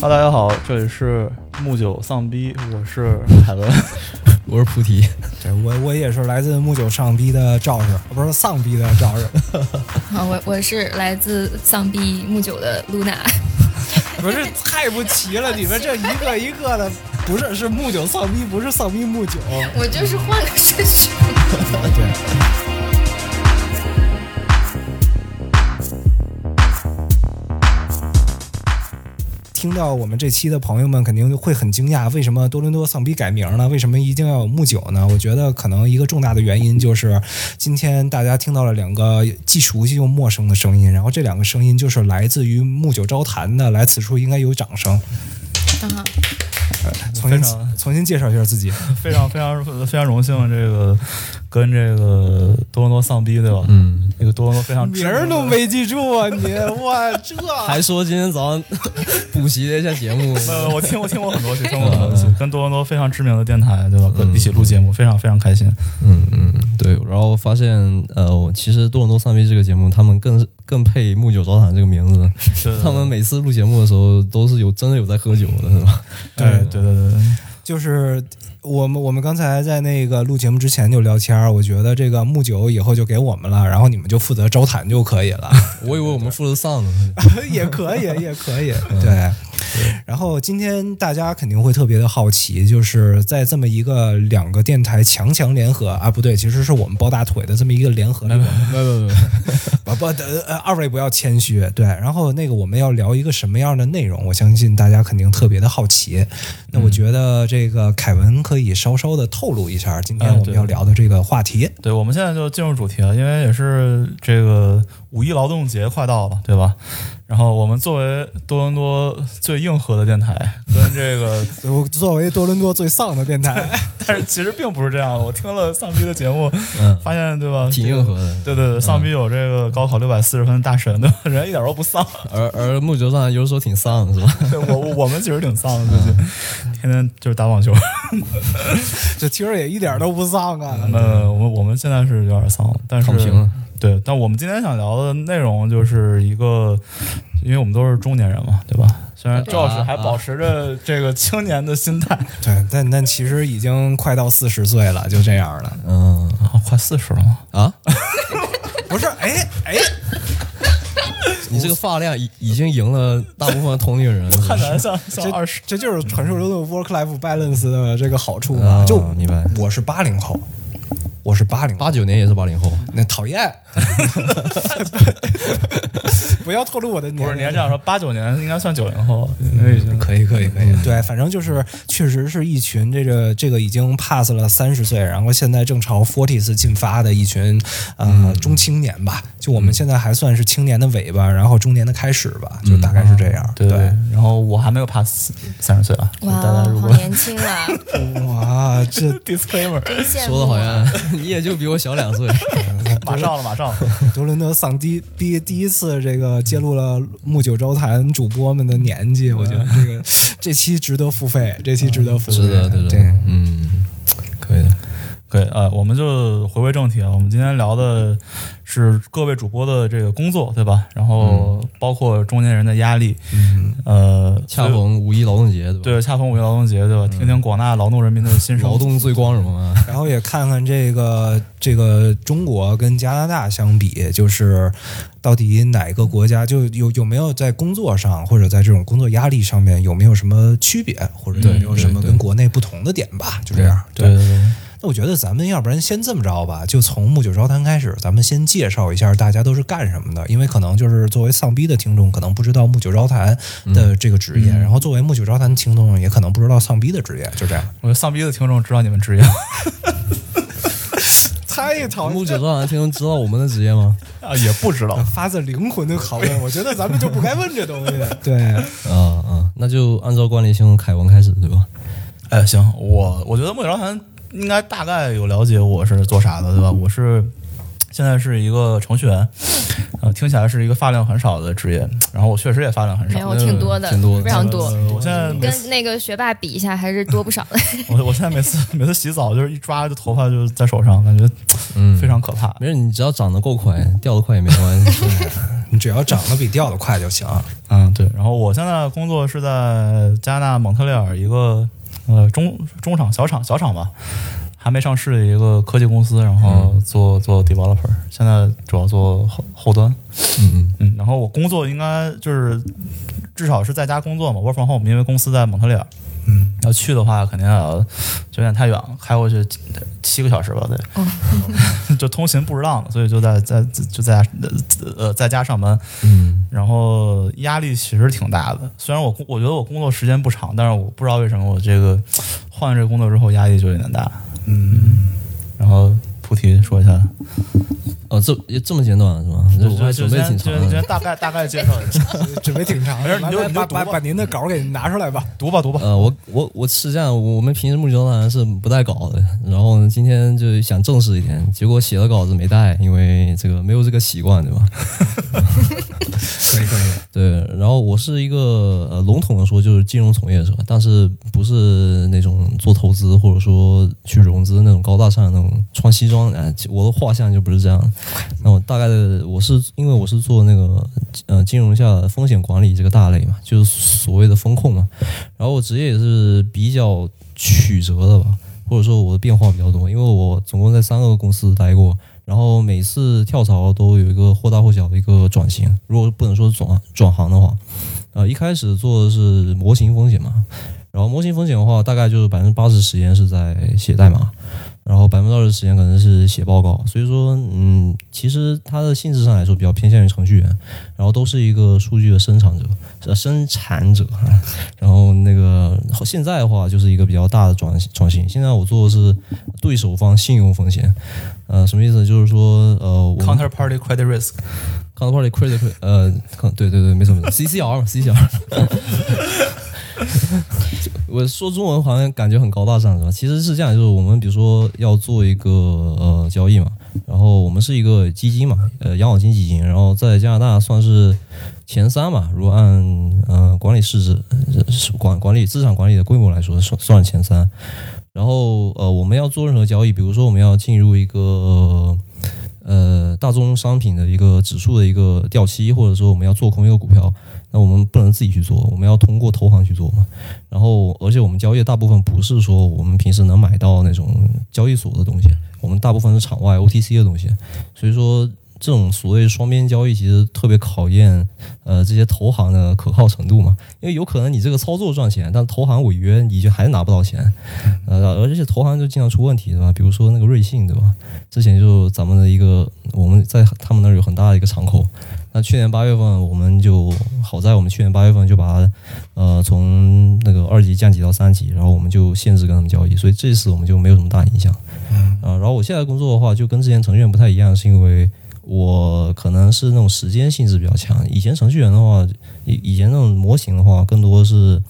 哈，大家好，这里是木九丧逼，我是海伦，我是菩提，对我我也是来自木九上逼的赵氏，不是丧逼的赵氏。啊，我我是来自丧逼木九的露娜，不是太不齐了，你们这一个一个的，不是是木九丧逼，不是丧逼木九。我就是换个顺序。对。听到我们这期的朋友们肯定会很惊讶，为什么多伦多丧逼改名呢？为什么一定要有木九呢？我觉得可能一个重大的原因就是，今天大家听到了两个既熟悉又陌生的声音，然后这两个声音就是来自于木九招谈的，来此处应该有掌声。重新重新介绍一下自己，非常非常非常荣幸，这个跟这个多伦多丧逼对吧？嗯，那个多伦多非常名儿都没记住啊你，哇这还说今天早上补习了一下节目，呃，我听我听过很多期，听过很多期，跟多伦多非常知名的电台对吧？一起录节目，非常非常开心。嗯嗯，对，然后发现呃，其实多伦多丧逼这个节目，他们更更配木九招谈这个名字，他们每次录节目的时候都是有真的有在喝酒的是吧？对。对对对，就是我们我们刚才在那个录节目之前就聊天我觉得这个木九以后就给我们了，然后你们就负责招谈就可以了。我以为我们负责上呢，也可以，也可以，对。然后今天大家肯定会特别的好奇，就是在这么一个两个电台强强联合啊，不对，其实是我们抱大腿的这么一个联合。不不不不不，呃，二位不要谦虚。对，然后那个我们要聊一个什么样的内容？我相信大家肯定特别的好奇。那我觉得这个凯文可以稍稍的透露一下今天我们要聊的这个话题。对，我们现在就进入主题了，因为也是这个五一劳动节快到了，对吧？然后我们作为多伦多最硬核的电台，跟这个 我作为多伦多最丧的电台，但是其实并不是这样。我听了丧逼的节目，发现对吧？挺硬核的。对对对，丧逼有这个高考六百四十分大神，对吧？人一点都不丧。而而木九上有时候挺丧，是吧？对我我们其实挺丧的，最近天天就是打网球，这其实也一点都不丧啊。呃，我们我们现在是有点丧，但是。对，但我们今天想聊的内容就是一个，因为我们都是中年人嘛，对吧？虽然赵老师还保持着这个青年的心态，对，但但其实已经快到四十岁了，就这样了。嗯，快四十了吗？啊？不是，哎哎，你这个发量已已经赢了大部分同龄人，看起来像像二十，这就是传说中的 work life balance 的这个好处嘛？就明白，我是八零后。我是八零八九年也是八零后，那讨厌，不要透露我的年龄。不是，你要这样说，八九年应该算九零后，可以，可以，可以。对，反正就是确实是一群这个这个已经 pass 了三十岁，然后现在正朝 forties 进发的一群呃中青年吧。就我们现在还算是青年的尾巴，然后中年的开始吧，就大概是这样。对，然后我还没有 pass 三十岁啊，哇，好年轻啊！哇，这 disclaimer 说的好像。你也就比我小两岁，马上了，马上了。多伦多丧第第第一次这个揭露了木九州坛主播们的年纪，我觉得这个这期值得付费，这期值得付费，值得，对，嗯，可以的。对，呃，我们就回归正题啊。我们今天聊的是各位主播的这个工作，对吧？然后包括中年人的压力，呃，恰逢五一劳动节，对吧？对，恰逢五一劳动节，对吧？听听广大劳动人民的心声，劳动最光荣啊！然后也看看这个这个中国跟加拿大相比，就是到底哪个国家就有有没有在工作上或者在这种工作压力上面有没有什么区别，或者有没有什么跟国内不同的点吧？就这样，对对对。那我觉得咱们要不然先这么着吧，就从木九招谈开始，咱们先介绍一下大家都是干什么的，因为可能就是作为丧逼的听众，可能不知道木九招谈的这个职业，然后作为木九招谈的听众，也可能不知道丧逼的职业，就这样。我丧逼的听众知道你们职业，太讨厌。木九招谈听众知道我们的职业吗？啊，也不知道。发自灵魂的拷问，我觉得咱们就不该问这东西。对，嗯嗯，那就按照惯例先从凯文开始，对吧？哎，行，我我觉得木九招谈。应该大概有了解我是做啥的，对吧？我是现在是一个程序员，呃，听起来是一个发量很少的职业，然后我确实也发量很少，没有挺多的，挺多，非常多。我现在跟那个学霸比一下，还是多不少的。我我现在每次每次洗澡就是一抓，就头发就在手上，感觉嗯非常可怕。没事，你只要长得够快，掉得快也没关系。你只要长得比掉的快就行。嗯，对。然后我现在工作是在加拿大蒙特利尔一个呃中中厂小厂小厂吧，还没上市的一个科技公司，然后做做 developer，现在主要做后后端。嗯嗯嗯，然后我工作应该就是至少是在家工作嘛，work from home，因为公司在蒙特利尔。嗯，要去的话肯定要就有点太远了，开过去七个小时吧，得，就通勤不值当，所以就在在就在家呃在家上班，嗯。然后压力其实挺大的。虽然我我觉得我工作时间不长，但是我不知道为什么我这个换了这个工作之后压力就有点大。嗯，然后菩提说一下，哦，这这么简短是吗？就我还准备先挺长的。大概大概介绍一下，准备挺长的，没事你就把把把您的稿给拿出来吧。读吧读吧。呃，我我我是这样，我们平时目前当是不带稿的，然后呢，今天就想正式一点，结果写了稿子没带，因为这个没有这个习惯，对吧？可 以可以，对，然后我是一个呃笼统的说就是金融从业者，但是不是那种做投资或者说去融资那种高大上的那种穿西装，哎，我的画像就不是这样。那我大概的我是因为我是做那个呃金融下风险管理这个大类嘛，就是所谓的风控嘛。然后我职业也是比较曲折的吧，或者说我的变化比较多，因为我总共在三个公司待过。然后每次跳槽都有一个或大或小的一个转型，如果不能说转转行的话，呃，一开始做的是模型风险嘛，然后模型风险的话，大概就是百分之八十时间是在写代码，然后百分之二十时间可能是写报告，所以说，嗯，其实它的性质上来说比较偏向于程序员，然后都是一个数据的生产者，呃，生产者，然后那个现在的话就是一个比较大的转转型，现在我做的是对手方信用风险，呃，什么意思？就是说，呃，Counterparty credit risk，counterparty credit credit，呃，看对对对，没错没错，CCR 嘛，CCR。我说中文好像感觉很高大上是吧？其实是这样，就是我们比如说要做一个呃交易嘛，然后我们是一个基金嘛，呃养老金基金，然后在加拿大算是前三嘛，如果按呃管理市值管管理资产管理的规模来说，算算是前三。然后呃我们要做任何交易，比如说我们要进入一个呃大宗商品的一个指数的一个掉期，或者说我们要做空一个股票，那我们不能自己去做，我们要通过投行去做嘛。然后，而且我们交易大部分不是说我们平时能买到那种交易所的东西，我们大部分是场外 OTC 的东西。所以说，这种所谓双边交易其实特别考验呃这些投行的可靠程度嘛，因为有可能你这个操作赚钱，但投行违约，你就还是拿不到钱。呃，而且投行就经常出问题，对吧？比如说那个瑞信，对吧？之前就咱们的一个，我们在他们那儿有很大的一个敞口。那去年八月份，我们就好在我们去年八月份就把它呃从那个二级降级到三级，然后我们就限制跟他们交易，所以这次我们就没有什么大影响。啊、然后我现在工作的话，就跟之前程序员不太一样，是因为我可能是那种时间性质比较强。以前程序员的话，以以前那种模型的话，更多是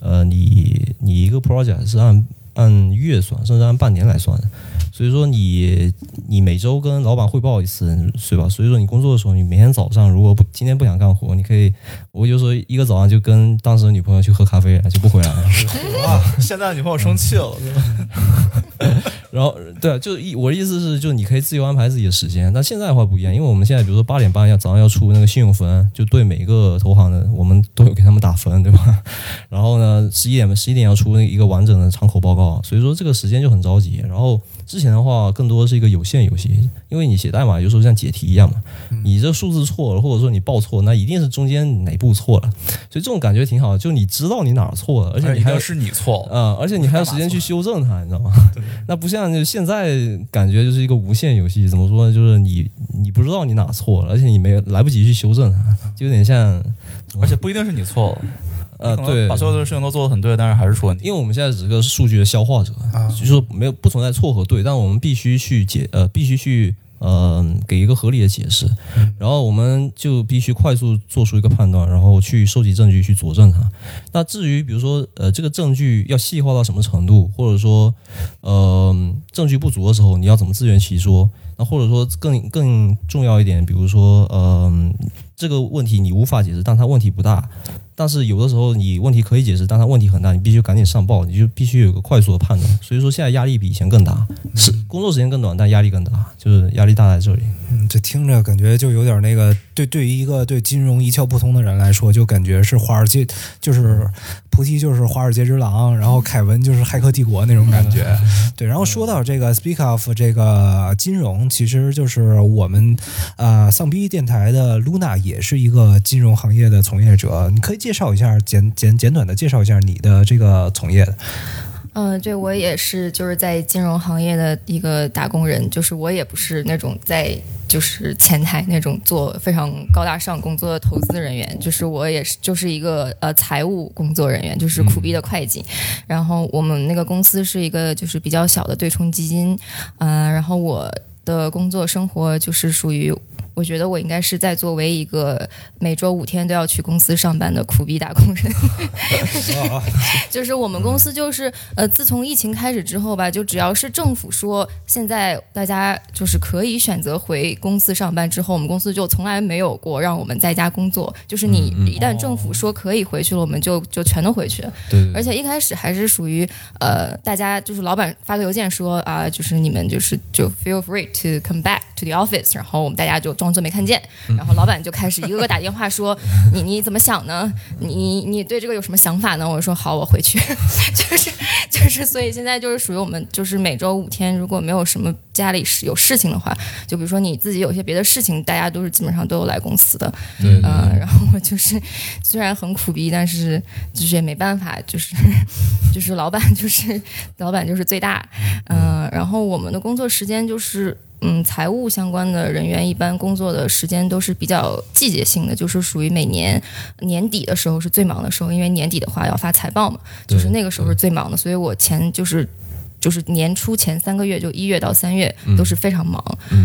呃你你一个 project 是按按月算，甚至按半年来算的。所以说你你每周跟老板汇报一次，对吧？所以说你工作的时候，你每天早上如果不今天不想干活，你可以，我就说一个早上就跟当时的女朋友去喝咖啡，就不回来了。哇，现在女朋友生气了？然后对啊，就一我的意思是，就你可以自由安排自己的时间。但现在的话不一样，因为我们现在比如说八点半要早上要出那个信用分，就对每个投行的我们都有给他们打分，对吧？然后呢，十一点十一点要出一个完整的敞口报告，所以说这个时间就很着急。然后之前的话更多是一个有限游戏，因为你写代码有时候像解题一样嘛，你这数字错了，或者说你报错，那一定是中间哪步错了，所以这种感觉挺好，就你知道你哪儿错了，而且你还要是你错了，啊、而且你还有时间去修正它，你知道吗？那不像就现在感觉就是一个无限游戏，怎么说呢？就是你你不知道你哪错了，而且你没来不及去修正它，就有点像而且不一定是你错了，呃，对把，所有的事情都做得很对，但是还是出问题。因为我们现在只是个数据的消化者，啊就是说没有不存在错和对，但我们必须去解呃，必须去呃给一个合理的解释，然后我们就必须快速做出一个判断，然后去收集证据去佐证它。那至于比如说呃这个证据要细化到什么程度，或者说呃证据不足的时候，你要怎么自圆其说？那或者说更更重要一点，比如说呃这个问题你无法解释，但它问题不大。但是有的时候你问题可以解释，但它问题很大，你必须赶紧上报，你就必须有个快速的判断。所以说现在压力比以前更大，是工作时间更短，但压力更大，就是压力大在这里。嗯，这听着感觉就有点那个，对，对于一个对金融一窍不通的人来说，就感觉是华尔街，就是菩提就是华尔街之狼，然后凯文就是骇客帝国那种感觉。对，然后说到这个 Speak of 这个金融，其实就是我们啊丧逼电台的 Luna 也是一个金融行业的从业者，你可以介绍一下，简简简短的介绍一下你的这个从业的。嗯，对我也是，就是在金融行业的一个打工人，就是我也不是那种在就是前台那种做非常高大上工作的投资人员，就是我也是就是一个呃财务工作人员，就是苦逼的会计。然后我们那个公司是一个就是比较小的对冲基金，嗯、然后我的工作生活就是属于。我觉得我应该是在作为一个每周五天都要去公司上班的苦逼打工人，就是我们公司就是呃，自从疫情开始之后吧，就只要是政府说现在大家就是可以选择回公司上班之后，我们公司就从来没有过让我们在家工作。就是你一旦政府说可以回去了，我们就就全都回去。对而且一开始还是属于呃，大家就是老板发个邮件说啊、就是你们就是就 feel free to come back to the office，然后我们大家就装作没看见，然后老板就开始一个个打电话说你你怎么想呢？你你对这个有什么想法呢？我说好，我回去，就 是就是，所以现在就是属于我们就是每周五天，如果没有什么家里是有事情的话，就比如说你自己有些别的事情，大家都是基本上都有来公司的，嗯、然后我就是虽然很苦逼，但是就是也没办法，就是就是老板就是老板就是最大，嗯、然后我们的工作时间就是。嗯，财务相关的人员一般工作的时间都是比较季节性的，就是属于每年年底的时候是最忙的时候，因为年底的话要发财报嘛，就是那个时候是最忙的，所以我前就是。就是年初前三个月，就一月到三月都是非常忙，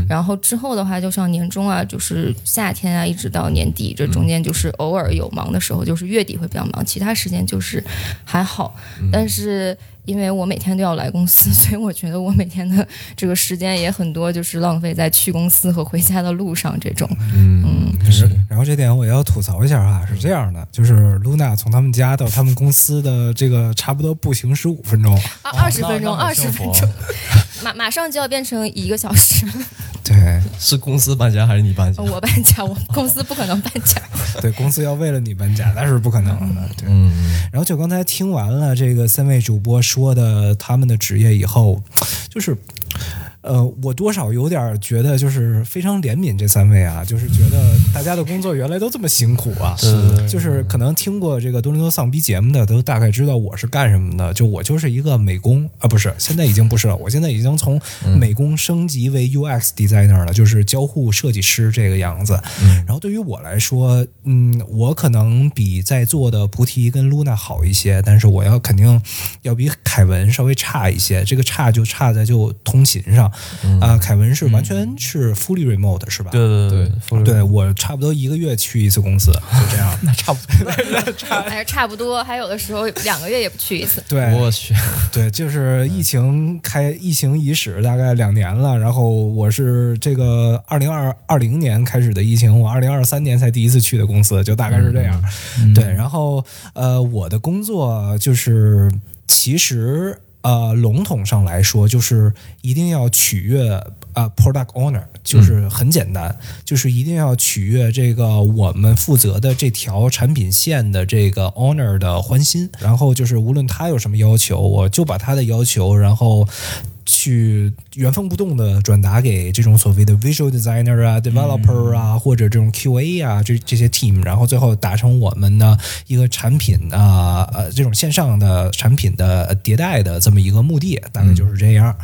然后之后的话，就像年中啊，就是夏天啊，一直到年底，这中间就是偶尔有忙的时候，就是月底会比较忙，其他时间就是还好。但是因为我每天都要来公司，所以我觉得我每天的这个时间也很多，就是浪费在去公司和回家的路上这种。嗯，是然后这点我也要吐槽一下啊，是这样的，就是 Luna 从他们家到他们公司的这个差不多步行十五分钟，啊，二十那分钟，二十分钟，马马上就要变成一个小时。对是公司搬家还是你搬家？我搬家，我公司不可能搬家。对，公司要为了你搬家，那是不可能的。对，嗯，然后就刚才听完了这个三位主播说的他们的职业以后，就是。呃，我多少有点觉得，就是非常怜悯这三位啊，就是觉得大家的工作原来都这么辛苦啊。是就是可能听过这个多伦多丧逼节目的，都大概知道我是干什么的。就我就是一个美工啊，不是，现在已经不是了，我现在已经从美工升级为 UX designer 了，就是交互设计师这个样子。然后对于我来说，嗯，我可能比在座的菩提跟 Luna 好一些，但是我要肯定要比凯文稍微差一些。这个差就差在就通勤上啊、凯文是完全是 fully remote 是吧？对对对对对我差不多一个月去一次公司，就这样。那差不多。还是差不多，还有的时候两个月也不去一次。对，我去，对，就是疫情开疫情伊始大概两年了，然后我是这个二零二二零年开始的疫情，我二零二三年才第一次去的公司，就大概是这样。对，然后呃，我的工作就是其实呃笼统上来说，就是一定要取悦呃 product owner，就是很简单，就是一定要取悦这个我们负责的这条产品线的这个 owner 的欢心，然后就是无论他有什么要求，我就把他的要求，然后。去原封不动的转达给这种所谓的 visual designer 啊、developer 啊，或者这种 QA 啊，这这些 team，然后最后达成我们的一个产品啊呃这种线上的产品的迭代的这么一个目的，大概就是这样。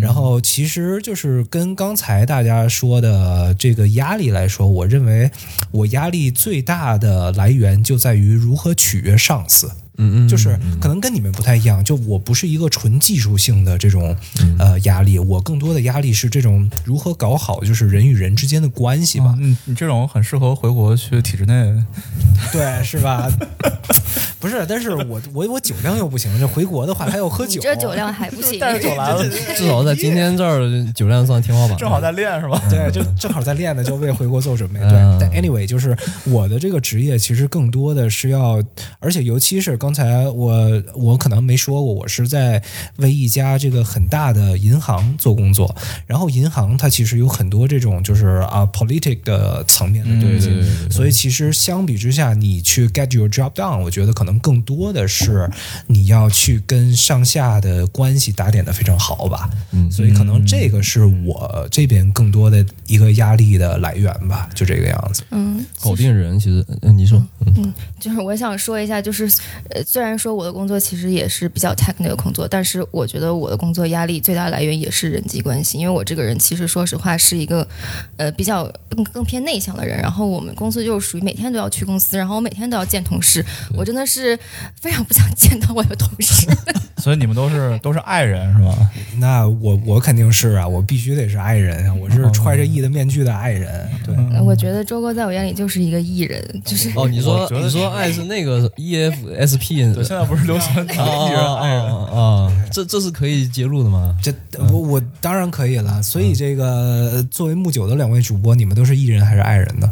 然后其实就是跟刚才大家说的这个压力来说，我认为我压力最大的来源就在于如何取悦上司。嗯嗯，就是可能跟你们不太一样，就我不是一个纯技术性的这种呃压力，我更多的压力是这种如何搞好就是人与人之间的关系吧，嗯你这种很适合回国去体制内。对，是吧？不是，但是我我我酒量又不行，这回国的话还要喝酒，你这酒量还不行。带着酒来了，至少在今天这儿酒量算天花板。正好在练是吧？对，就正好在练呢，就为回国做准备。对，嗯但 anyway，就是我的这个职业其实更多的是要，而且尤其是刚才我我可能没说过，我是在为一家这个很大的银行做工作，然后银行它其实有很多这种就是啊 politic 的层面的东西，对对对对对所以其实相比之下，你去 get your job done，我觉得可能更多的是你要去跟上下的关系打点的非常好吧。嗯所以可能这个是我这边更多的一个压力的来源吧，就这个样子。嗯，否定人，其实，嗯，你说，嗯就是我想说一下，就是呃，虽然说我的工作其实也是比较 technical 的工作，但是我觉得我的工作压力最大来源也是人际关系，因为我这个人其实说实话是一个呃比较更更偏内向的人，然后我们公司就是属于每天都要去公司，然后我每天都要见同事，我真的是 非常不想见到我的同事。所以你们都是都是爱人是吗？那我我肯定是啊，我必须得是爱人啊，我是揣着 E 的面具的爱人。对，呃我觉得周哥在我眼里就是一个艺人，就是哦，你说觉得你说爱是那个 E F S P，对，现在不是流行讲艺人爱人，啊啊，这这是可以揭露的吗？这我我当然可以了。所以这个呃作为木九的两位主播，你们都是艺人还是爱人呢？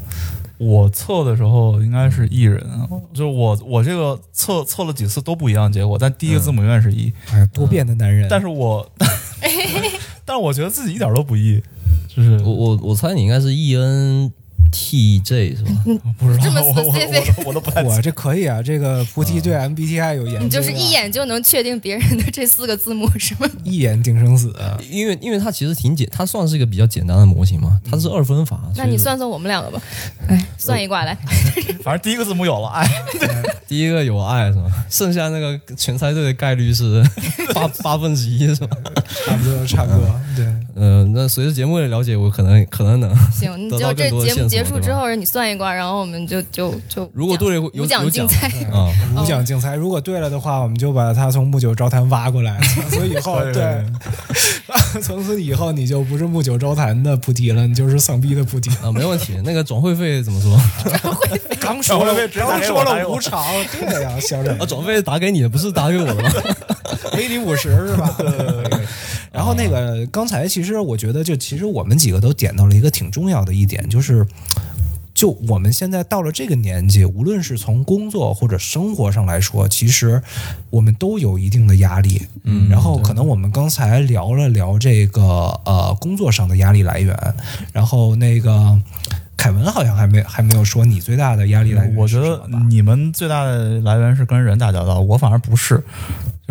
我测的时候应该是艺人，就是我我这个测测了几次都不一样结果，但第一个字母永远是 E，哎呀，多变的男人。但是我 但是我觉得自己一点都不 E，就是我我我猜你应该是 E N T J 是吧？不知道这么我我我 specific 我都我都不太我这可以啊，这个菩提对 MBTI 有研究、啊，你就是一眼就能确定别人的这四个字母是吗？一眼定生死。因为因为它其实挺简，它算是一个比较简单的模型嘛，它是二分法。那你算算我们两个吧，哎，算一卦来。反正第一个字母有了，爱，第一个有爱是吧？剩下那个全猜对的概率是八八分之一是吧？差不多，差不多，对。呃，那随着节目的了解，我可能可能能行，你就这节目结束之后，你算一卦，然后我们就就就如果对了有奖有奖竞猜。啊，五奖竞猜，如果对了的话，我们就把他从木九招谈挖过来。所以以后，对对，从此以后你就不是木九招谈的菩提了，你就是丧逼的菩提。啊，没问题。那个转会费怎么说？刚说了刚说了无偿，对呀，小冉啊，转会费打给你的，不是打给我的吗？给你五十是吧？然后那个刚才其实我觉得，就其实我们几个都点到了一个挺重要的一点，就是。就我们现在到了这个年纪，无论是从工作或者生活上来说，其实我们都有一定的压力。嗯，然后可能我们刚才聊了聊这个呃工作上的压力来源，然后那个凯文好像还没还没有说你最大的压力来源我觉得你们最大的来源是跟人打交道，我反而不是。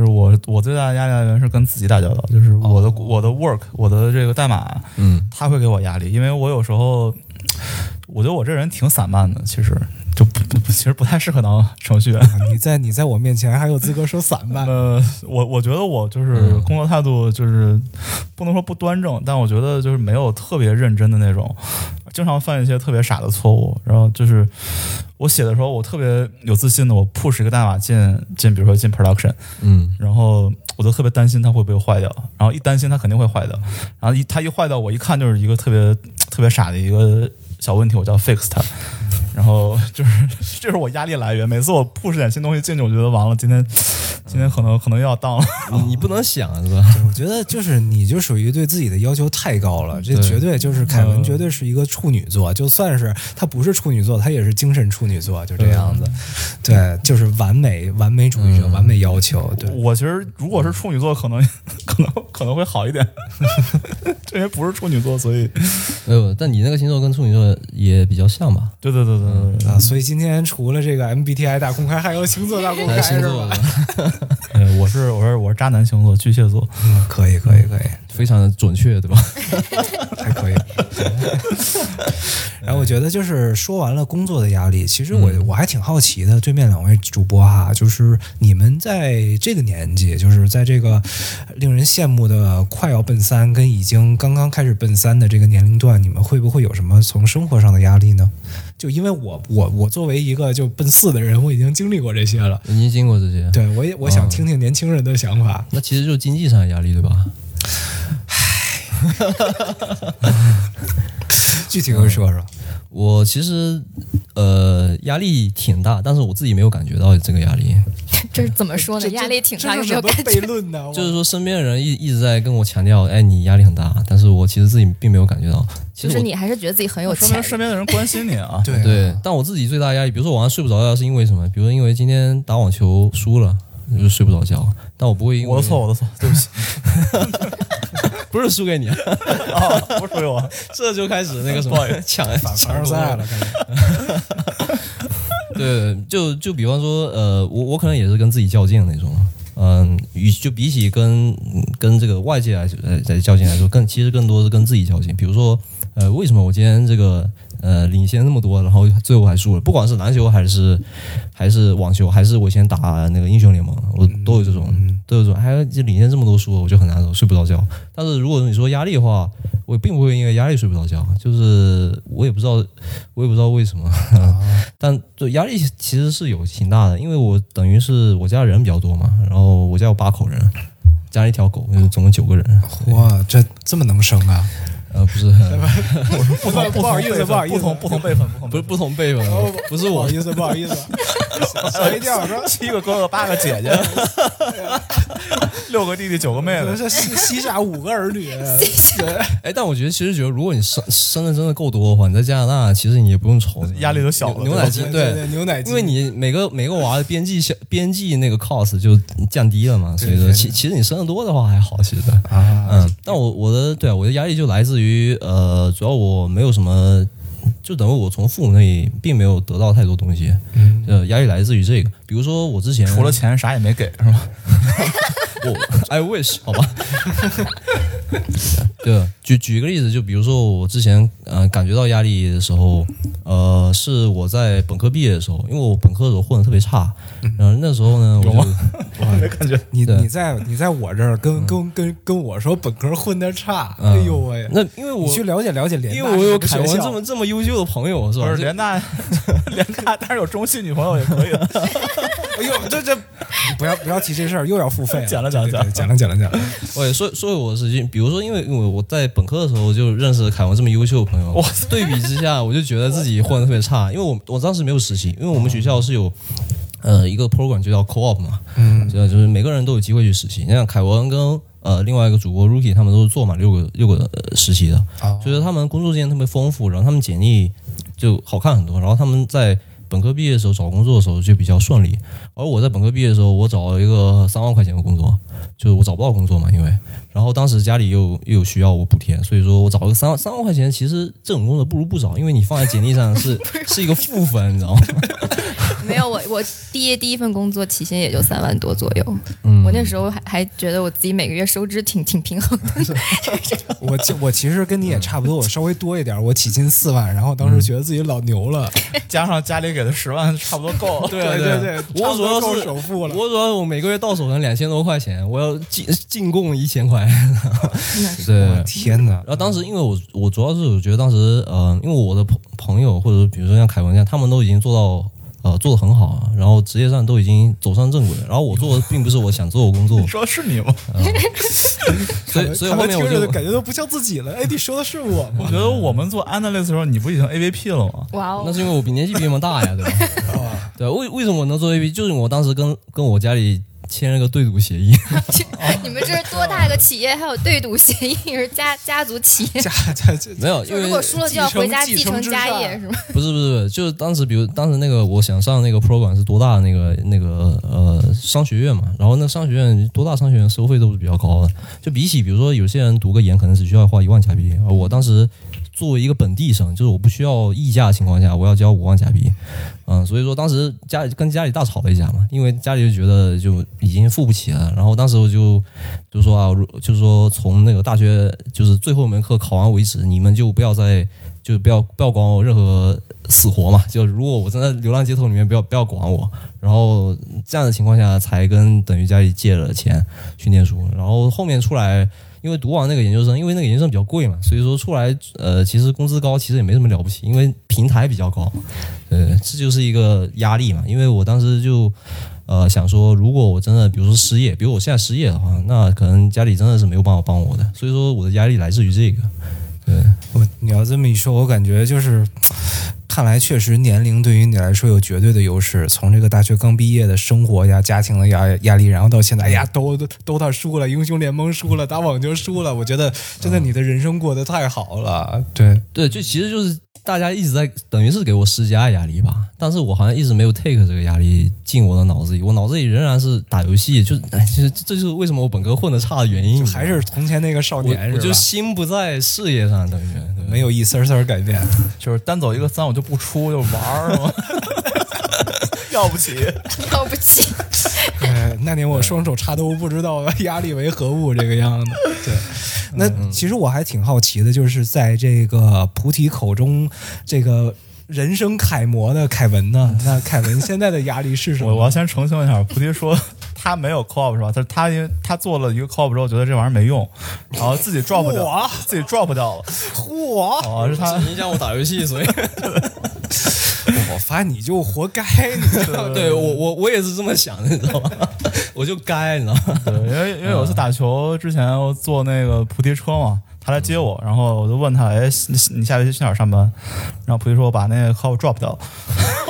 就是我，我最大的压力来源是跟自己打交道，就是我的、我的 work，我的这个代码，嗯，它会给我压力，因为我有时候，我觉得我这人挺散漫的，其实就不不不其实不太适合当程序员。啊你在你在我面前还有资格说散漫？呃，我我觉得我就是嗯工作态度就是不能说不端正，但我觉得就是没有特别认真的那种，经常犯一些特别傻的错误。然后就是我写的时候，我特别有自信的，我 push 一个代码进进，比如说进 production，嗯，然后我就特别担心它会不会坏掉，然后一担心它肯定会坏掉，然后一它一坏掉，我一看就是一个特别特别傻的一个小问题，我就要 fix 它。然后就是 这是我压力来源，每次我 push 点新东西进去，我觉得完了，今天今天可能可能又要当了。你你不能想是吧？我觉得就是你就属于对自己的要求太高了，这绝对就是凯文，嗯绝对是一个处女座，就算是他不是处女座，他也是精神处女座，就这样子。对，就是完美完美主义者，嗯完美要求。对，我其实如果是处女座，可能可能可能会好一点，因为不是处女座，所以没有，但你那个星座跟处女座也比较像吧？对对对对对对。啊，所以今天除了这个 MBTI 大公开，还有星座大公开是 还是星座吧？的，呃我是我是我是渣男星座，巨蟹座。嗯，可以可以可以，非常的准确，对吧？还可以。然后我觉得就是说完了工作的压力，其实我、我还挺好奇的，对面两位主播哈，就是你们在这个年纪，就是在这个令人羡慕的快要奔三跟已经刚刚开始奔三的这个年龄段，你们会不会有什么从生活上的压力呢？就因为我我我作为一个就奔四的人，我已经经历过这些了。你经过这些，对我也我想听听年轻人的想法。那其实就是经济上的压力，对吧？具体跟说说。我其实呃压力挺大，但是我自己没有感觉到这个压力。这是怎么说呢？这压力挺大，有没有是什么悖感觉？论呢？就是说，身边的人一一直在跟我强调，哎，你压力很大，但是我其实自己并没有感觉到。其实就是你还是觉得自己很有钱说明，身边的人关心你啊。对啊对，但我自己最大的压力，比如说晚上睡不着觉，是因为什么？比如说因为今天打网球输了，就睡不着觉。但我不会因为我的错，我的错，对不起 不是输给你，啊，不是输给我。这就开始那个什么 抢反抢凡尔赛了，感觉对，就就比方说，呃，我我可能也是跟自己较劲的那种，嗯，与就比起跟跟这个外界来呃在较劲来说，更其实更多是跟自己较劲。比如说，呃，为什么我今天这个呃领先那么多，然后最后还输了？不管是篮球还是还是网球，还是我以前打那个英雄联盟，我都有这种都有这种，还有就领先这么多输了，我就很难受，睡不着觉。但是如果你说压力的话，我并不会因为压力睡不着觉，就是我也不知道，我也不知道为什么。但就压力其实是有挺大的，因为我等于是我家人比较多嘛，然后我家有八口人，加一条狗，就总共九个人。哇，这这么能生啊！呃，不是，不同不好意思不好意思不同不同辈分，不同不是不同辈分，不是我不好，意思，不好意思，吓一跳，说七个哥哥八个姐姐，六个弟弟九个妹子，这西西夏五个儿女，对，哎，但我觉得其实觉得，如果你生生的真的够多的话，你在加拿大其实你也不用愁，压力都小了牛牛奶金对对，牛奶金，因为你每个每个娃的边际小边际那个 cost 就降低了嘛，所以说其其实你生的多的话还好，其实啊，嗯，但我我的对啊，我的压力就来自于呃，主要我没有什么，就等于我从父母那里并没有得到太多东西，嗯。呃，压力来自于这个，比如说我之前除了钱啥也没给，是吧？我 I wish 好吧，对，举举一个例子，就比如说我之前呃感觉到压力的时候，呃，是我在本科毕业的时候，因为我本科的时候混的特别差，然后那时候呢，我就 没感觉。你你在你在我这儿跟跟跟跟我说本科混的差，嗯哎呦喂，那因为我去了解了解联大因为我有凯文这么这么优秀的朋友是吧？不是联大，联大，但是有中戏女朋友也可以的。哎呦，这这 不要不要提这事儿，又要付费了，讲了讲了讲了讲了讲了，喂，说说回我的事情，比如说，因为因为我在本科的时候就认识凯文这么优秀的朋友，哇对比之下，我就觉得自己混的特别差，因为我我当时没有实习，因为我们学校是有呃一个 program 就叫 co-op 嘛，嗯，就就是每个人都有机会去实习。你像凯文跟呃另外一个主播 Rookie 他们都是做满六个六个、呃、实习的，哦。所以说他们工作经验特别丰富，然后他们简历就好看很多，然后他们在本科毕业的时候找工作的时候就比较顺利，而我在本科毕业的时候，我找了一个三万块钱的工作，就是我找不到工作嘛，因为然后当时家里又又有需要我补贴，所以说我找了个三万三万块钱，其实这种工作不如不找，因为你放在简历上是 是一个负分，你知道吗？没有，我我毕业第一份工作起薪也就三万多左右，嗯我那时候还还觉得我自己每个月收支挺挺平衡的。我其我其实跟你也差不多，我稍微多一点，我起薪四万，然后当时觉得自己老牛了，加上家里给的十万，差不多够了。对啊对对对我主要是首付了我主要是我每个月到手能两千多块钱，我要进进贡一千块，对。我天哪然！后当时因为我我主要是我觉得当时呃，因为我的朋朋友或者比如说像凯文这样，他们都已经做到呃做的很好啊，然后职业上都已经走上正轨了，然后我做的并不是我想做的工作你，说是你吗？所以所以后面我就感觉都不像自己了。哎，你说的是我吗？我觉得我们做 analyst 的时候，你不已经 AVP 了吗？哇哦那，是因为我比年纪比你们大呀，对吧？对，为为什么我能做 AVP？就是我当时跟跟我家里签了个对赌协议，你们这是多大个企业，还有对赌协议，是家家族企业。家家家没有，因为就如果输了就要回家继继承家业，是吗？不是不是不是，就是当时比如当时那个我想上那个 program 是多大的那个那个呃商学院嘛，然后那商学院多大商学院收费都是比较高的，就比起比如说有些人读个研可能只需要花一万加币，而我当时作为一个本地生，就是我不需要溢价的情况下，我要交五万加币，嗯，所以说当时家里跟家里大吵了一架嘛，因为家里就觉得就已经付不起了，然后当时我就就说啊，就是说从那个大学就是最后一门课考完为止，你们就不要再就不要不要管我任何死活嘛，就如果我真的流浪街头里面，不要不要管我，然后这样的情况下才跟等于家里借了钱去念书，然后后面出来。因为读完那个研究生，因为那个研究生比较贵嘛，所以说出来呃，其实工资高，其实也没什么了不起，因为平台比较高，呃，这就是一个压力嘛。因为我当时就呃想说，如果我真的比如说失业，比如我现在失业的话，那可能家里真的是没有办法帮我的，所以说我的压力来自于这个。对，我你要这么一说，我感觉就是看来确实年龄对于你来说有绝对的优势。从这个大学刚毕业的生活呀、家庭的压压力，然后到现在，哎呀，都都都他输了，英雄联盟输了，打网球输了，我觉得真的你的人生过得太好了。对，对，就其实就是大家一直在等于是给我施加压力吧，但是我好像一直没有 take 这个压力进我的脑子里，我脑子里仍然是打游戏，就是哎，其实这就是为什么我本科混的差的原因，还是从前那个少年，我就心不在事业上，等于没有一丝丝改变。就是单走一个三我就不出就玩儿是吗？要不起，要不起。哎，那年我双手插兜，不知道压力为何物，这个样子。对，那其实我还挺好奇的，就是在这个菩提口中，这个人生楷模的凯文呢？那凯文现在的压力是什么？我我要先澄清一下，菩提说他没有 co-op 是吧？他他因为他做了一个 co-op 之后，觉得这玩意儿没用，然后自己 drop 掉，自己 drop 掉了。嚯！哦，是他影响我打游戏，所以 我发现你就活该，你知道吗？对我我我也是这么想的，你知道吗？我就该，你知道吗？对，因为因为有一次打球之前，我坐那个菩提车嘛，他来接我，然后我就问他，哎，你你下学期去哪儿上班？然后菩提说我把那个 co-op drop 掉了。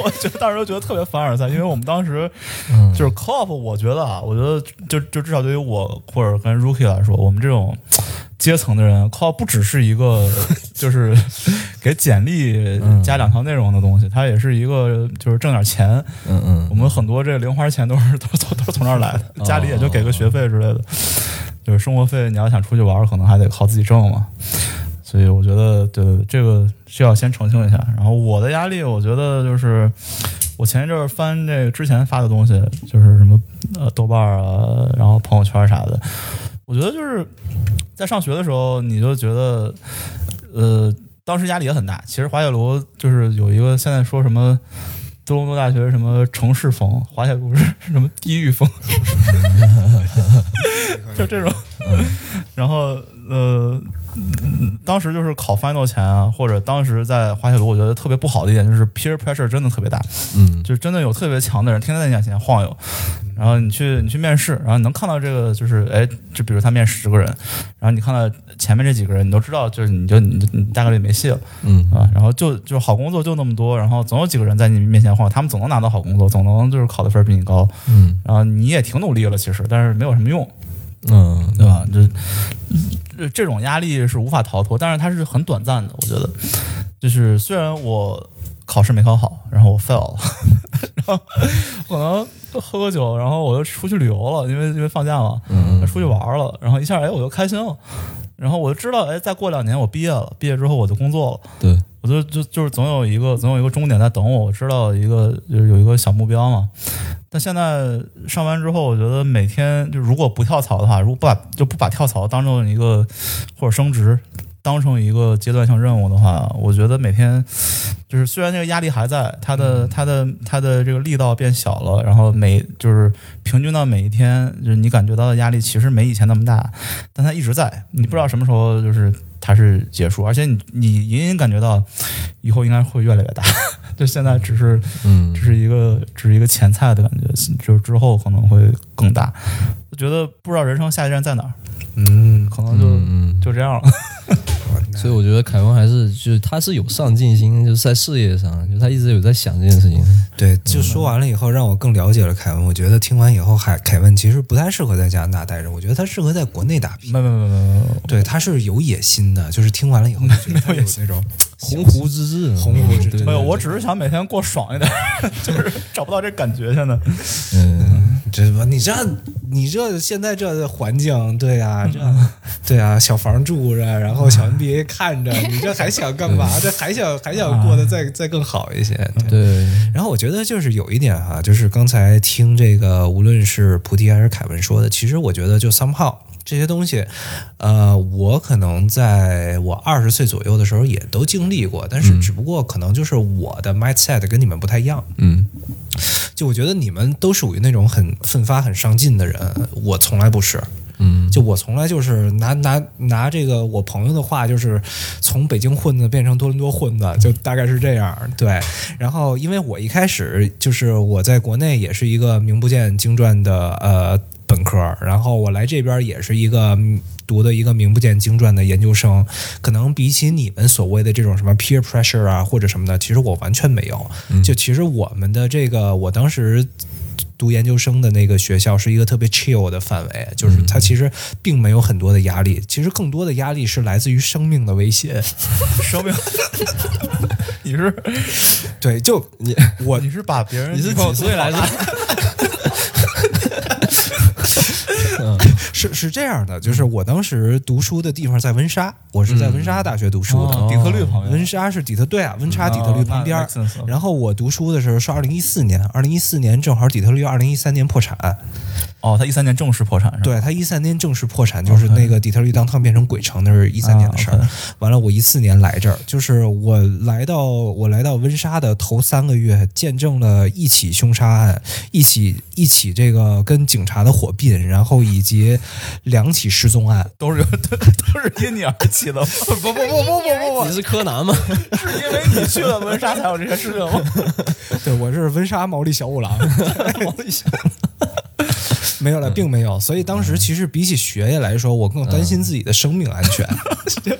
我觉得当时都觉得特别凡尔赛，因为我们当时就是 co-op，我觉得啊，我觉得就就至少对于我或者跟 rookie 来说，我们这种阶层的人，co-op 不只是一个 就是给简历加两条内容的东西，它也是一个就是挣点钱。嗯嗯我们很多这个零花钱都是都都都是从那儿来的，家里也就给个学费之类的，就是生活费你要想出去玩，可能还得靠自己挣嘛。所以我觉得，对这个需要先澄清一下。然后我的压力，我觉得就是我前一阵儿翻这个之前发的东西，就是什么呃豆瓣啊，然后朋友圈啥的，我觉得就是在上学的时候，你就觉得呃当时压力也很大。其实滑铁卢就是有一个现在说什么。多伦多大学什么城市风，滑铁卢是什么地狱风，就这种。然后呃，嗯当时就是考 final 前啊，或者当时在滑雪卢，我觉得特别不好的一点就是 peer pressure 真的特别大，嗯就真的有特别强的人天天在你眼前晃悠。然后你去你去面试，然后你能看到这个就是哎，就比如他面十个人，然后你看到前面这几个人，你都知道就是你就你就你大概率没戏了。嗯啊，然后就就是好工作就那么多，然后总有几个人在你面前晃，他们总能拿到好工作，总能就是考的分比你高，嗯然后你也挺努力了，其实，但是没有什么用，嗯，对吧？这这这种压力是无法逃脱，但是它是很短暂的，我觉得，就是虽然我考试没考好，然后我 fail 了，然后可能喝个酒，然后我就出去旅游了，因为因为放假嘛，嗯出去玩了，然后一下哎我就开心了，然后我就知道哎再过两年我毕业了，毕业之后我就工作了。对，我就就就是总有一个总有一个终点在等我，我知道一个就是有一个小目标嘛。但现在上班之后，我觉得每天就如果不跳槽的话，如果不把就不把跳槽当成一个或者升职当成一个阶段性任务的话，我觉得每天就是虽然这个压力还在，它的它的它的这个力道变小了，然后每就是平均到每一天，就是你感觉到的压力其实没以前那么大，但它一直在，你不知道什么时候就是它是结束，而且你你隐隐感觉到以后应该会越来越大，就现在只是嗯只是一个只是一个前菜的感觉，就之后可能会更大。我觉得不知道人生下一站在哪儿，嗯，可能就、嗯就这样了。所以我觉得凯文还是就是他是有上进心，就是在事业上，就他一直有在想这件事情。对，就说完了以后，让我更了解了凯文。我觉得听完以后，海凯文其实不太适合在加拿大待着，我觉得他适合在国内打拼。没没没没没，对，他是有野心的，就是听完了以后就觉得他有那种 鸿鹄之志，鸿鹄之志对没有，我只是想每天过爽一点，就是找不到这感觉。现在嗯，这不，你这你这现在这环境，对呀、这对啊、小房住着，然后小 NBA 看着，你这还想干嘛？这还想还想过得再再更好一些？对。对，然后我觉得就是有一点哈、就是刚才听这个，无论是菩提还是凯文说的，其实我觉得就 somehow 这些东西，呃，我可能在我二十岁左右的时候也都经历过，但是只不过可能就是我的 mindset 跟你们不太一样。嗯就我觉得你们都属于那种很奋发、很上进的人，我从来不是。嗯，就我从来就是拿拿拿这个我朋友的话，就是从北京混子变成多伦多混子，就大概是这样。对，然后因为我一开始就是我在国内也是一个名不见经传的呃。本科，然后我来这边也是一个嗯读的一个名不见经传的研究生，可能比起你们所谓的这种什么 peer pressure 啊或者什么的，其实我完全没有。就其实我们的这个，我当时。读研究生的那个学校是一个特别 chill 的范围，就是它其实并没有很多的压力，其实更多的压力是来自于生命的威胁。生命，你是对，就你我你是把别人你是几岁来着？是是这样的，就是我当时读书的地方在温莎，我是在温莎大学读书的。哦底特律旁边温莎是底特对啊，温莎底特律旁边然后我读书的时候是二零一四年，二零一四年正好底特律二零一三年破产，哦，他一三年正式破产是吧？对他一三年正式破产，就是那个底特律当趟变成鬼城，那是一三年的事儿。啊完了，我一四年来这儿，就是我来到我来到温莎的头三个月，见证了一起凶杀案，一起一起这个跟警察的火并，然后以及两起失踪案。都是都 都是因你而起的吗？不不不不不不你是柯南吗？是因为你去了温莎才有这些事情吗？对，我是温莎毛利小五郎。毛利小没有了，并没有。所以当时其实比起学业来说，我更担心自己的生命安全。对。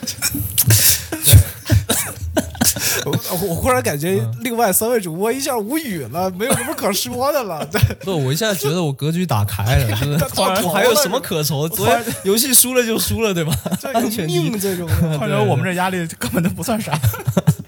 我我忽然感觉另外三位主播一下无语了，没有什么可说的了。对，不，我一下觉得我格局打开了，就是到头我还有什么可愁？昨天游戏输了就输了，对吧？安全第一命最重要。感觉我们这压力根本就不算啥。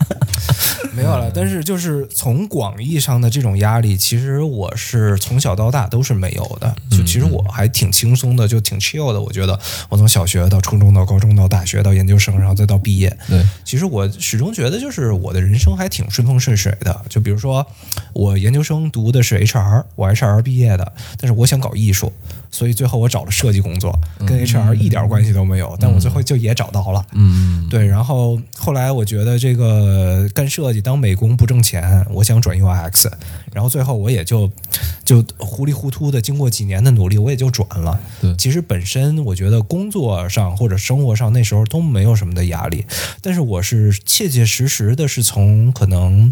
没有了，但是就是从广义上的这种压力，其实我是从小到大都是没有的。就其实我还挺轻松的，就挺 chill 的。我觉得我从小学到初中到高中到大学到研究生，然后再到毕业，对，其实我始终觉得就是我的人生还挺顺风顺水的。就比如说我研究生读的是 HR，我 HR 毕业的，但是我想搞艺术，所以最后我找了设计工作，跟 HR 一点关系都没有，但我最后就也找到了。嗯，对，然后后来我觉得这个干设计当美工不挣钱，我想转 UX，然后最后我也就就糊里糊涂的经过几年的努力，我也就转了。对其实本身我觉得工作上或者生活上那时候都没有什么的压力，但是我是切切实实的是从可能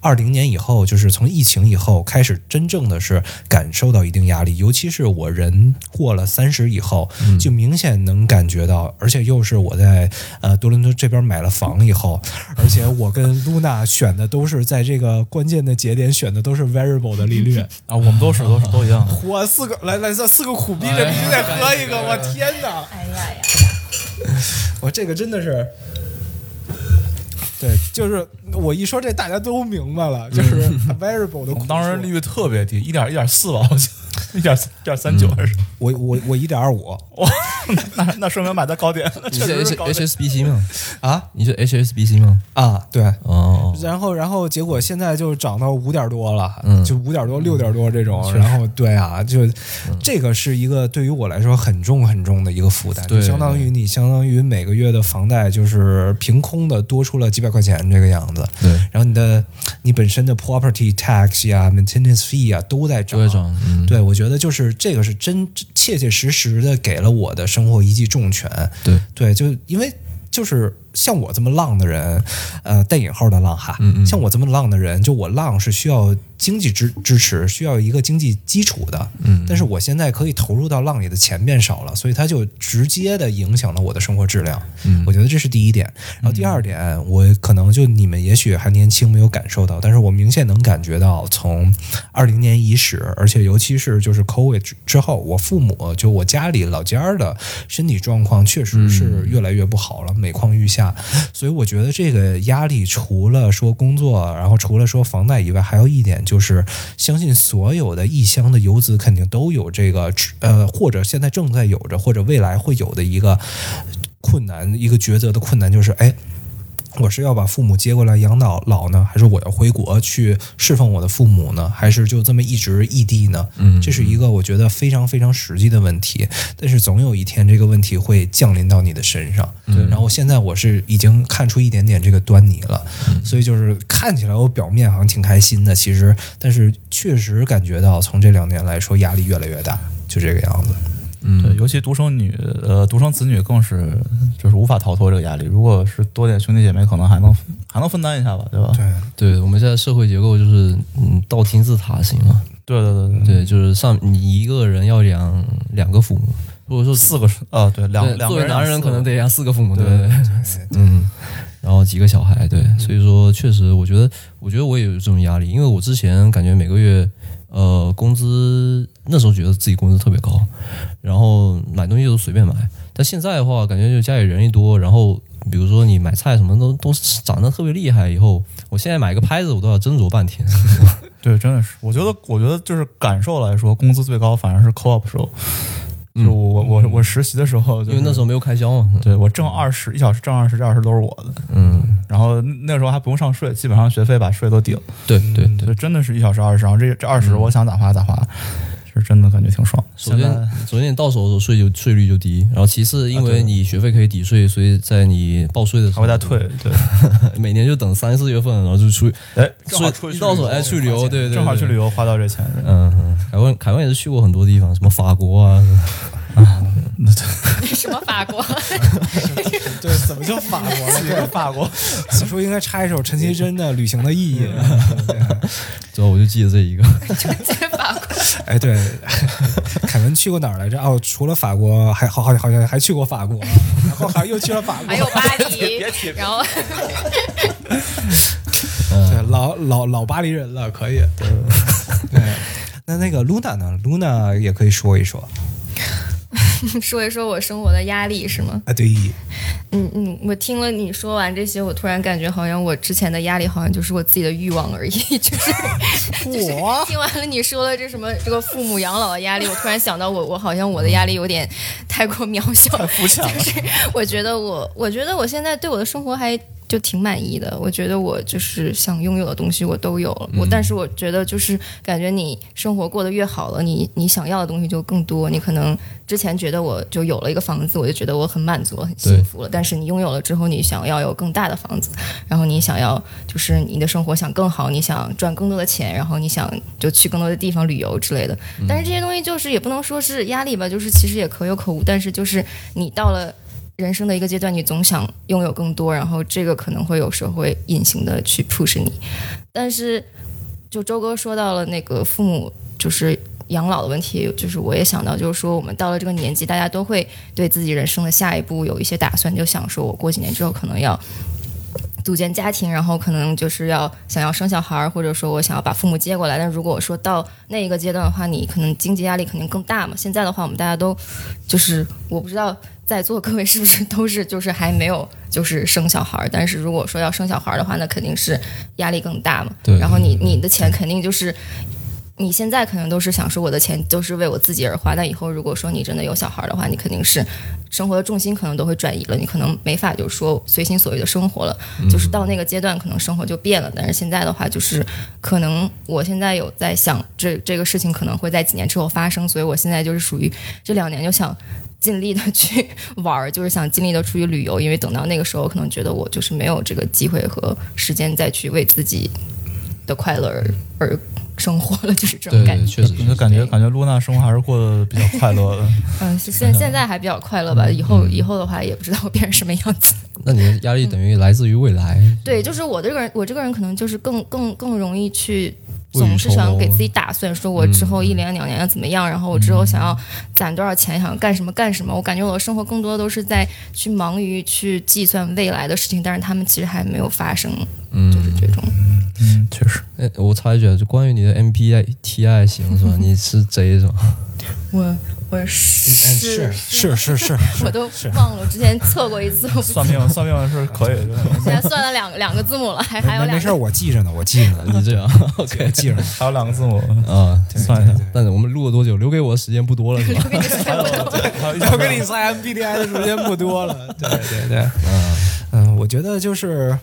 二零年以后，就是从疫情以后开始，真正的是感受到一定压力，尤其是我人过了三十以后，就明显能感觉到，而且又是我在呃多伦多这边买了房以后，而且我跟 Luna 选的都是在这个关键的节点选的都是 variable 的利率。啊，我们都是都是都一样。我四个来来这四个苦逼人必须得喝一个，我天哪！哎呀呀，我这个真的是，对，就是我一说这大家都明白了，就是 variable 的当时利率特别低，一点一点四吧，好像一点一点三九还是？我我我一点二五哇，那那说明买的高点，那 你是确实 H 是高点。HSBC 吗？啊你是 HSBC 吗？啊，对。哦，然后，然后结果现在就涨到五点多了，嗯就五点多、六点多这种。然后，对啊，就这个是一个对于我来说很重很重的一个负担，就对相当于你相当于每个月的房贷就是凭空的多出了几百块钱这个样子。对，然后你的你本身的 property tax 呀、maintenance fee 呀都在涨，都在涨嗯对，我觉得就是这个是真切切实实的给了我的生活一记重拳。对，对，就因为就是像我这么浪的人，呃，带引号的浪哈，嗯嗯。像我这么浪的人，就我浪是需要经济支支持，需要一个经济基础的，嗯但是我现在可以投入到浪里的钱变少了，所以它就直接的影响了我的生活质量。嗯我觉得这是第一点。然后第二点，我可能就你们也许还年轻，没有感受到，但是我明显能感觉到，从二零年伊始，而且尤其是就是 COVID 之之后，我父母就我家里老家儿的身体状况确实是越来越不好了，每况愈下。所以我觉得这个压力除了说工作，然后除了说房贷以外，还有一点就是，相信所有的异乡的游子肯定都有这个呃，或者现在正在有着，或者未来会有的一个困难，一个抉择的困难，就是哎。我是要把父母接过来养老老呢，还是我要回国去侍奉我的父母呢？还是就这么一直异地呢？嗯这是一个我觉得非常非常实际的问题。但是总有一天这个问题会降临到你的身上。对，然后现在我是已经看出一点点这个端倪了，所以就是看起来我表面好像挺开心的，其实但是确实感觉到从这两年来说压力越来越大，就这个样子。嗯。对，尤其独生女，呃，独生子女更是就是无法逃脱这个压力。如果是多点兄弟姐妹，可能还能还能分担一下吧，对吧？对，对，我们现在社会结构就是嗯倒金字塔型嘛，对对对对，对，就是上你一个人要养两个父母，如果说四个是啊，对，两两个人作为男人可能得得养四个父母，对？对对 对，嗯，然后几个小孩，对，所以说确实，我觉得，我觉得我也有这种压力，因为我之前感觉每个月，呃，工资那时候觉得自己工资特别高，然后买东西都随便买，但现在的话，感觉就家里人一多，然后比如说你买菜什么都都是涨得特别厉害，以后我现在买个拍子我都要斟酌半天，对，真的是，我觉得，我觉得就是感受来说，工资最高反而是 co-op 时候，就我我我我实习的时候，因为那时候没有开销嘛，对我挣二十一小时挣二十，这二十都是我的，嗯，然后那时候还不用上税，基本上学费把税都顶，对对对。对，真的是一小时二十，然后这这二十我想咋花咋花，是真的感觉挺爽。首先，首先你到手的时候税就税率就低，然后其次，因为你学费可以抵税，所以在你报税的时候还会再退，对，每年就等三四月份，然后就出去，哎，正好出去一到手哎去旅游，对对对，正好去旅。游花到这钱，嗯嗯，凯文凯文也是去过很多地方，什么法国啊，那 什么法国？对，怎么就法国了？对，法国，此处应该插一首陈绮贞的《旅行的意义》。对，我就记得这一个，这法国？哎，对，凯文去过哪儿来着？哦，除了法国，还好好好像还去过法国，然后还又去了法国，还有巴黎，然后对老老老巴黎人了，可以。对，那那个 Luna 呢？Luna 也可以说一说 说一说我生活的压力是吗？啊。对，嗯嗯，我听了你说完这些，我突然感觉好像我之前的压力好像就是我自己的欲望而已，就是 就是我听完了你说了这什么这个父母养老的压力，我突然想到我我好像我的压力有点太过渺小，太肤浅了就是我觉得我我觉得我现在对我的生活还。就挺满意的，我觉得我就是想拥有的东西我都有了，我但是我觉得就是感觉你生活过得越好了，你你想要的东西就更多，你可能之前觉得我就有了一个房子，我就觉得我很满足了，很幸福了。但是你拥有了之后，你想要有更大的房子，然后你想要就是你的生活想更好，你想赚更多的钱，然后你想就去更多的地方旅游之类的。但是这些东西就是也不能说是压力吧，就是其实也可有可无。但是就是你到了。人生的一个阶段，你总想拥有更多，然后这个可能会有时候会隐形的去 push 你，但是就周哥说到了那个父母就是养老的问题，就是我也想到，就是说我们到了这个年纪，大家都会对自己人生的下一步有一些打算，就想说我过几年之后可能要。组建家庭，然后可能就是要想要生小孩儿，或者说我想要把父母接过来。但如果说到那一个阶段的话，你可能经济压力肯定更大嘛。现在的话，我们大家都就是我不知道在座各位是不是都是就是还没有就是生小孩儿，但是如果说要生小孩儿的话，那肯定是压力更大嘛。对然后你你的钱肯定就是。你现在可能都是想说我的钱都是为我自己而花，但以后如果说你真的有小孩儿的话，你肯定是生活的重心可能都会转移了，你可能没法就是说随心所欲的生活了，就是到那个阶段可能生活就变了。但是现在的话，就是可能我现在有在想这这个事情可能会在几年之后发生，所以我现在就是属于这两年就想。尽力的去玩儿，就是想尽力的出去旅游，因为等到那个时候，可能觉得我就是没有这个机会和时间再去为自己的快乐而而生活了，就是这种对对，感觉。确实就感觉感觉露娜生活还是过得比较快乐的。嗯，现现在还比较快乐吧，以后以后的话也不知道会变成什么样子。那你的压力等于来自于未来，对，就是我这个人，我这个人可能就是更更更容易去。总是想给自己打算，说我之后一年两年要怎么样，然后我之后想要攒多少钱，想干什么干什么。我感觉我的生活更多的都是在去忙于去计算未来的事情，但是他们其实还没有发生，嗯，就是这种。嗯，确实，哎，我插一句啊，就关于你的 MBTI 型是吧？你是 J 是吧？我我是是是是 是，我都忘了，我之前测过一次，算命算命是可以的。现在算了两个两个字母了，还还有没没事儿，两个。我记着呢，我记着呢，你这样我 OK 记着呢。还有两个字母，啊？算一下，但是我们录了多久？留给我的时间不多了是吧？还有还有一要跟你猜 MBTI 的时间不多了，对对对，嗯嗯我觉得就是，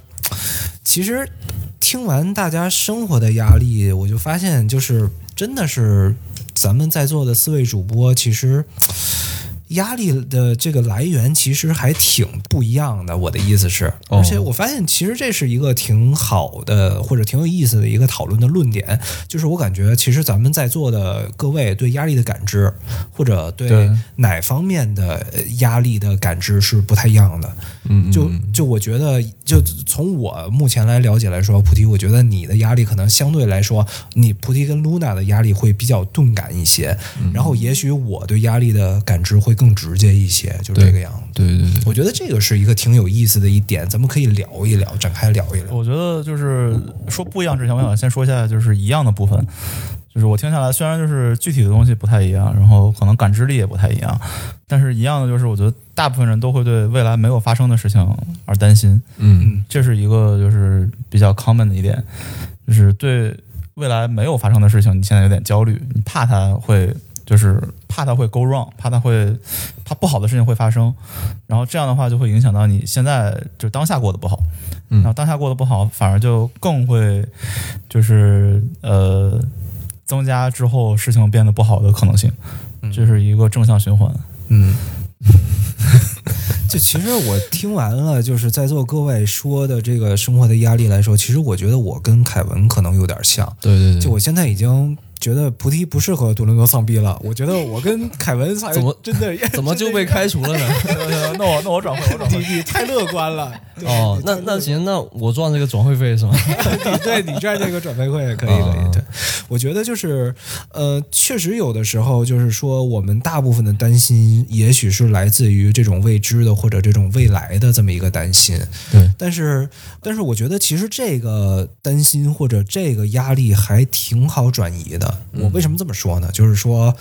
其实听完大家生活的压力，我就发现，就是真的是咱们在座的四位主播，其实。压力的这个来源其实还挺不一样的，我的意思是，哦而且我发现其实这是一个挺好的或者挺有意思的一个讨论的论点，就是我感觉其实咱们在座的各位对压力的感知，或者对对哪方面的呃压力的感知是不太一样的。嗯，嗯就嗯就我觉得，就从我目前来了解来说，菩提，我觉得你的压力可能相对来说，你菩提跟露娜的压力会比较钝感一些，嗯然后也许我对压力的感知会更直接一些，就这个样子。对对对，我觉得这个是一个挺有意思的一点，咱们可以聊一聊，展开聊一聊。我觉得就是说不一样之前，我想先说一下就是一样的部分。就是我听下来，虽然就是具体的东西不太一样，然后可能感知力也不太一样，但是一样的就是，我觉得大部分人都会对未来没有发生的事情而担心，嗯。这是一个就是比较 common 的一点，就是对未来没有发生的事情，你现在有点焦虑，你怕它会就是怕它会 go wrong，怕它会怕不好的事情会发生，然后这样的话就会影响到你现在就当下过得不好，嗯然后当下过得不好，反而就更会就是呃增加之后事情变得不好的可能性，这是一个正向循环。嗯，就其实我听完了，就是在座各位说的这个生活的压力来说，其实我觉得我跟凯文可能有点像。对对对，就我现在已经觉得菩提不适合多伦多丧逼了，我觉得我跟凯文才怎么真的 怎么就被开除了呢？那我那我转会，我转会。你你太乐观了。哦，那那行，那我赚这个转会费是吗？你对你赚这个转费会也可以，可以。对，我觉得就是，呃，确实有的时候就是说，我们大部分的担心，也许是来自于这种未知的或者这种未来的这么一个担心。对，但是，但是我觉得其实这个担心或者这个压力还挺好转移的。我为什么这么说呢？就是说，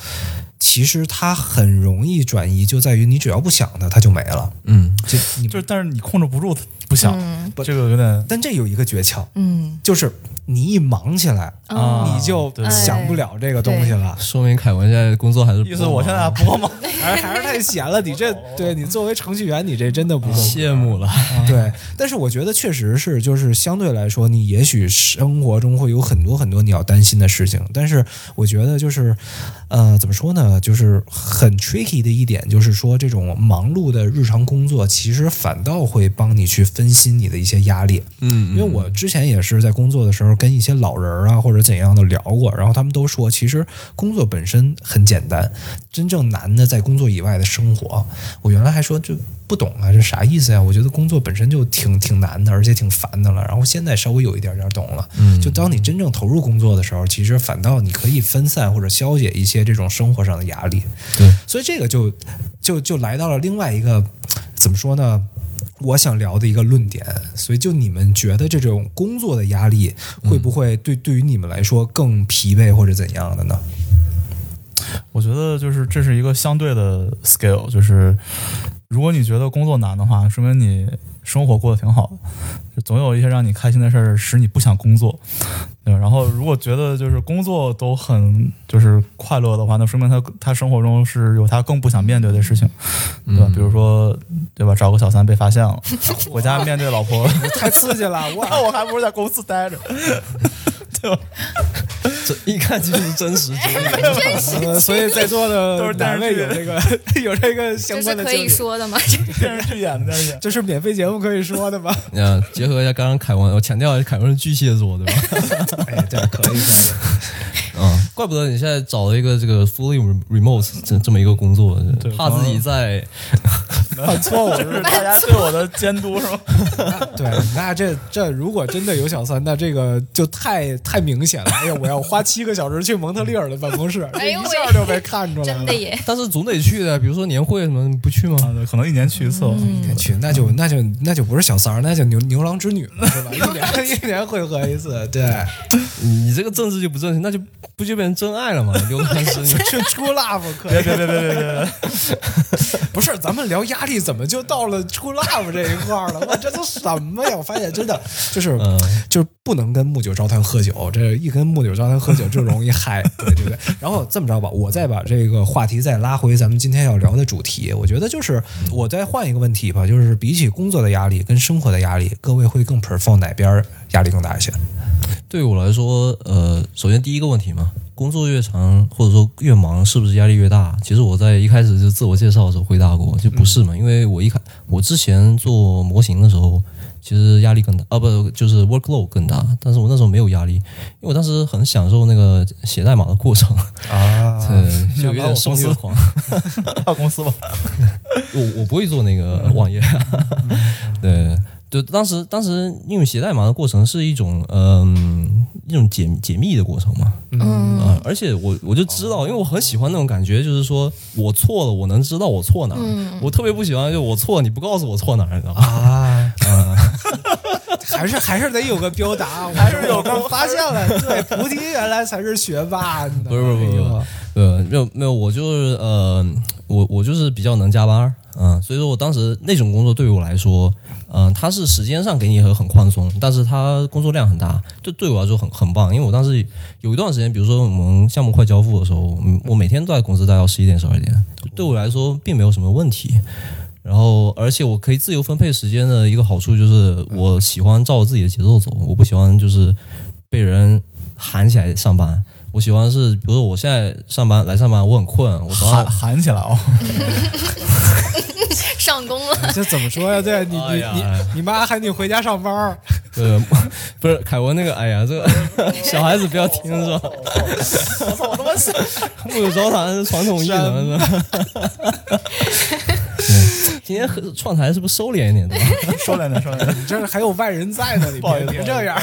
其实它很容易转移，就在于你只要不想它，它就没了。嗯就你就是，但是你控制不住，不想，嗯这个有点但这有一个诀窍，嗯，就是你一忙起来，哦你就想不了这个东西了。说明凯文现在工作还是意思，我现在还不够忙。还 还是太闲了，你这对你作为程序员，你这真的不够。羡慕了。对，但是我觉得确实是，就是相对来说，你也许生活中会有很多很多你要担心的事情，但是我觉得就是，呃，怎么说呢，就是很 tricky 的一点，就是说这种忙碌的日常工作，其实反倒会帮你去分心你的一些压力。嗯，因为我之前也是在工作的时候跟一些老人儿啊或者怎样的聊过，然后他们都说，其实工作本身很简单，真正难的在工作以外的生活。我原来还说这不懂啊，这啥意思呀？我觉得工作本身就挺挺难的，而且挺烦的了。然后现在稍微有一点点懂了，嗯就当你真正投入工作的时候，其实反倒你可以分散或者消解一些这种生活上的压力。对，所以这个就就就来到了另外一个怎么说呢？我想聊的一个论点，所以就你们觉得这种工作的压力会不会对对于你们来说更疲惫或者怎样的呢？我觉得就是这是一个相对的 scale，就是如果你觉得工作难的话，说明你生活过得挺好的，就总有一些让你开心的事儿使你不想工作，对吧？然后如果觉得就是工作都很就是快乐的话，那说明他他生活中是有他更不想面对的事情，对吧？比如说对吧，找个小三被发现了，回家面对老婆，太刺激了！我，那 我还不如在公司待着，对吧？这一看就是真实经历。呃，所以在座的都是电视剧两位有这个 有这个相这是可以关的经历，说的吗？电视剧演的。这是免费节目可以说的吗？呃，结合一下刚刚凯文，我强调一下凯文是巨蟹座，对吧？哎，这可以可以。嗯，怪不得你现在找了一个这个 fully remote 这这么一个工作，怕自己在 犯错误就是大家对我的监督是吗？对，那这这如果真的有小三，那这个就太太明显了。哎呀，我要花七个小时去蒙特利尔的办公室，这 一哎呦喂下就被看出来了。真的耶，但是总得去的，比如说年会什么，你不去吗？啊，可能一年去一次。天去，那就那就那就不是小三儿，那就牛牛郎织女了，是吧？一年一年会合一次，对，你这个政治就不正确，那就不就变成真爱了吗？刘老师，你就 true love 可以。别别别别别别别！不是，咱们聊压力，怎么就到了 true love 这一块儿了？我，这都什么呀？我发现真的就是、嗯就是不能跟木九招谈喝酒，这一跟木九招谈喝酒就容易嗨，对对对。然后这么着吧，我再把这个话题再拉回咱们今天要聊的主题，我觉得就是我再换一个问题吧，就是比起工作的压力跟生活的压力，各位会更 prefer 哪边儿压力更大一些？对我来说，呃，首先第一个问题嘛，工作越长或者说越忙，是不是压力越大？其实我在一开始就自我介绍的时候回答过，就不是嘛，因为我一开我之前做模型的时候，其实压力更大，啊不就是 workload 更大。但是我那时候没有压力，因为我当时很享受那个写代码的过程，啊，对，就有点想把我公司受虐狂。大公司吧，我我不会做那个网页，对对，当时当时因为写代码的过程是一种嗯、一种解解密的过程嘛，嗯啊，而且我我就知道，因为我很喜欢那种感觉，就是说我错了，我能知道我错哪儿。我特别不喜欢就我错，你不告诉我错哪儿，你知道吗？啊，还是还是得有个标答，还是有个发现了，对，菩提原来才是学霸，不是不是不是呃，没有没有，我就是呃，我我就是比较能加班儿，嗯、所以说我当时那种工作对于我来说，嗯、它是时间上给你很很宽松，但是它工作量很大，就对我来说很很棒，因为我当时有一段时间，比如说我们项目快交付的时候，我每天都在公司待到十一点十二点，对我来说并没有什么问题。然后，而且我可以自由分配时间的一个好处就是，我喜欢照着自己的节奏走，我不喜欢就是被人喊起来上班。我喜欢是，比如说我现在上班来上班，我很困，我早喊上喊起来哦 上工了，这怎么说呀？对你你你你妈喊你回家上班儿，呃，不是凯文那个，哎呀，这个小孩子不要听是吧？我操，我他妈是木有招谈是传统艺能是吧？对今天和串台是不是收敛一点对吧？收敛点，收敛点，你这还有外人在呢，你不好意思，别别这样。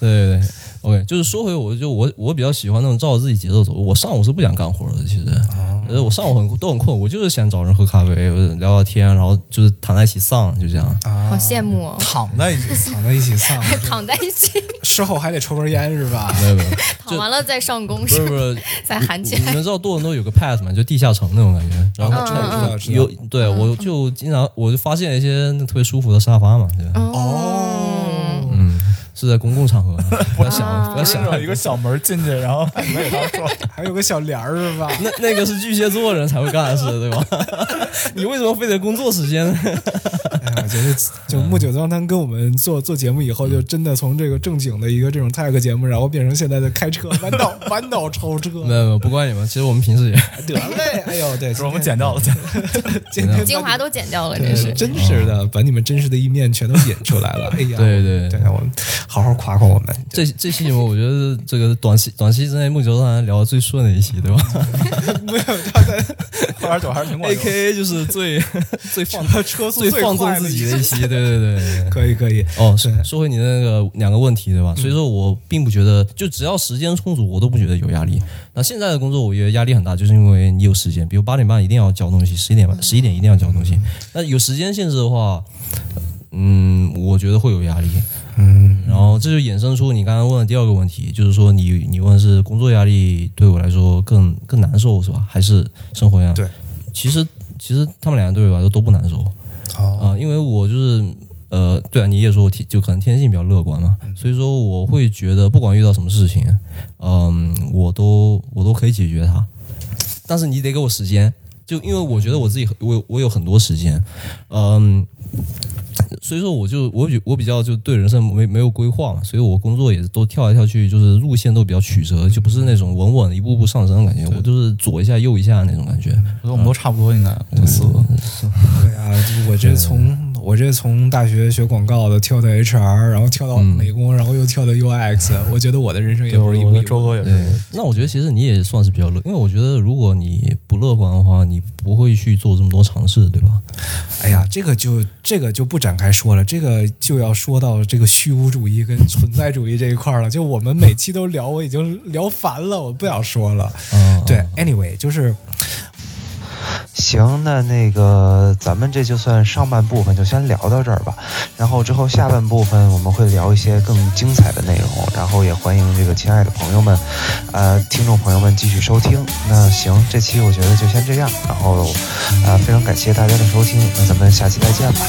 对对对，OK，就是说回我就我我比较喜欢那种照着自己节奏走。我上午是不想干活的，其实，呃，我上午很都很困，我就是想找人喝咖啡，聊聊天，然后就是躺在一起丧，就这样。啊好羡慕哦，躺在一起，躺在一起丧，躺在一起，事后还得抽根烟是吧？没 有没有，躺完了再上工不是是不是，再喊起来。你们知道多伦多有个 pass 吗？就地下城那种感觉。然后知道知道知道有对我就经常我就发现一些特别舒服的沙发嘛，对，哦，嗯，是在公共场合，不要想不要想一个小门进去，然后你们给他说，还有个小帘儿是吧？那那个是巨蟹座人才会干的事，对吧？你为什么非得工作时间？哎呀，我觉得就木九装摊跟我们做做节目以后，就真的从这个正经的一个这种 tag 节目，然后变成现在的开车弯道弯道超车。没有没有，不怪你们。其实我们平时也得嘞，哎呦，对，是我们剪掉了，剪精华都剪掉了，对真是。真实的，把你们真实的一面全都演出来了。哎呀，对对对，我们好好夸夸我们。这这期节目，我觉得这个短期短期之内木球上聊的最顺的一期，对吧 没有他在喝点酒还是挺管？A 用。K A 就是最 最放车速最放纵快自己的一期，对对对。可以可以。哦，是说说回你的那个两个问题，对吧？所以说我并不觉得，就只要时间充足，我都不觉得有压力。那现在的工作，我觉得压力很大，就是因为你有时间，比如八点半一定要交东西，十一点半、十一点一定要交东西。那有时间限制的话，嗯，我觉得会有压力。嗯，然后这就衍生出你刚刚问的第二个问题，就是说你你问是工作压力对我来说更更难受是吧？还是生活压力？对，其实其实他们两个对我来说都不难受。哦，啊、因为我就是呃，对啊，你也说我天就可能天性比较乐观嘛，所以说我会觉得不管遇到什么事情，嗯、我都我都可以解决它，但是你得给我时间，就因为我觉得我自己我有我有很多时间，嗯。所以说，我就我比我比较就对人生没没有规划嘛，所以我工作也都跳来跳去，就是路线都比较曲折，就不是那种稳稳一步步上升的感觉，我就是左一下右一下那种感觉。我觉得我们都差不多，应该我们四个。对啊，我觉得从我这从大学学广告的跳到 HR，然后跳到美工，然后又跳到 UX，我觉得我的人生也不是一步一步。周哥也对是。，那我觉得其实你也算是比较乐，因为我觉得如果你不乐观的话，你不会去做这么多尝试，对吧？哎呀，这个就这个就不展开说了，这个就要说到这个虚无主义跟存在主义这一块儿了。就我们每期都聊，我已经聊烦了，我不想说了。嗯，对，anyway，就是行，那那个咱们这就算上半部分就先聊到这儿吧，然后之后下半部分我们会聊一些更精彩的内容，然后也欢迎这个亲爱的朋友们，呃，听众朋友们继续收听。那行，这期我觉得就先这样，然后呃，非常感谢大家的收听，那咱们下期再见吧。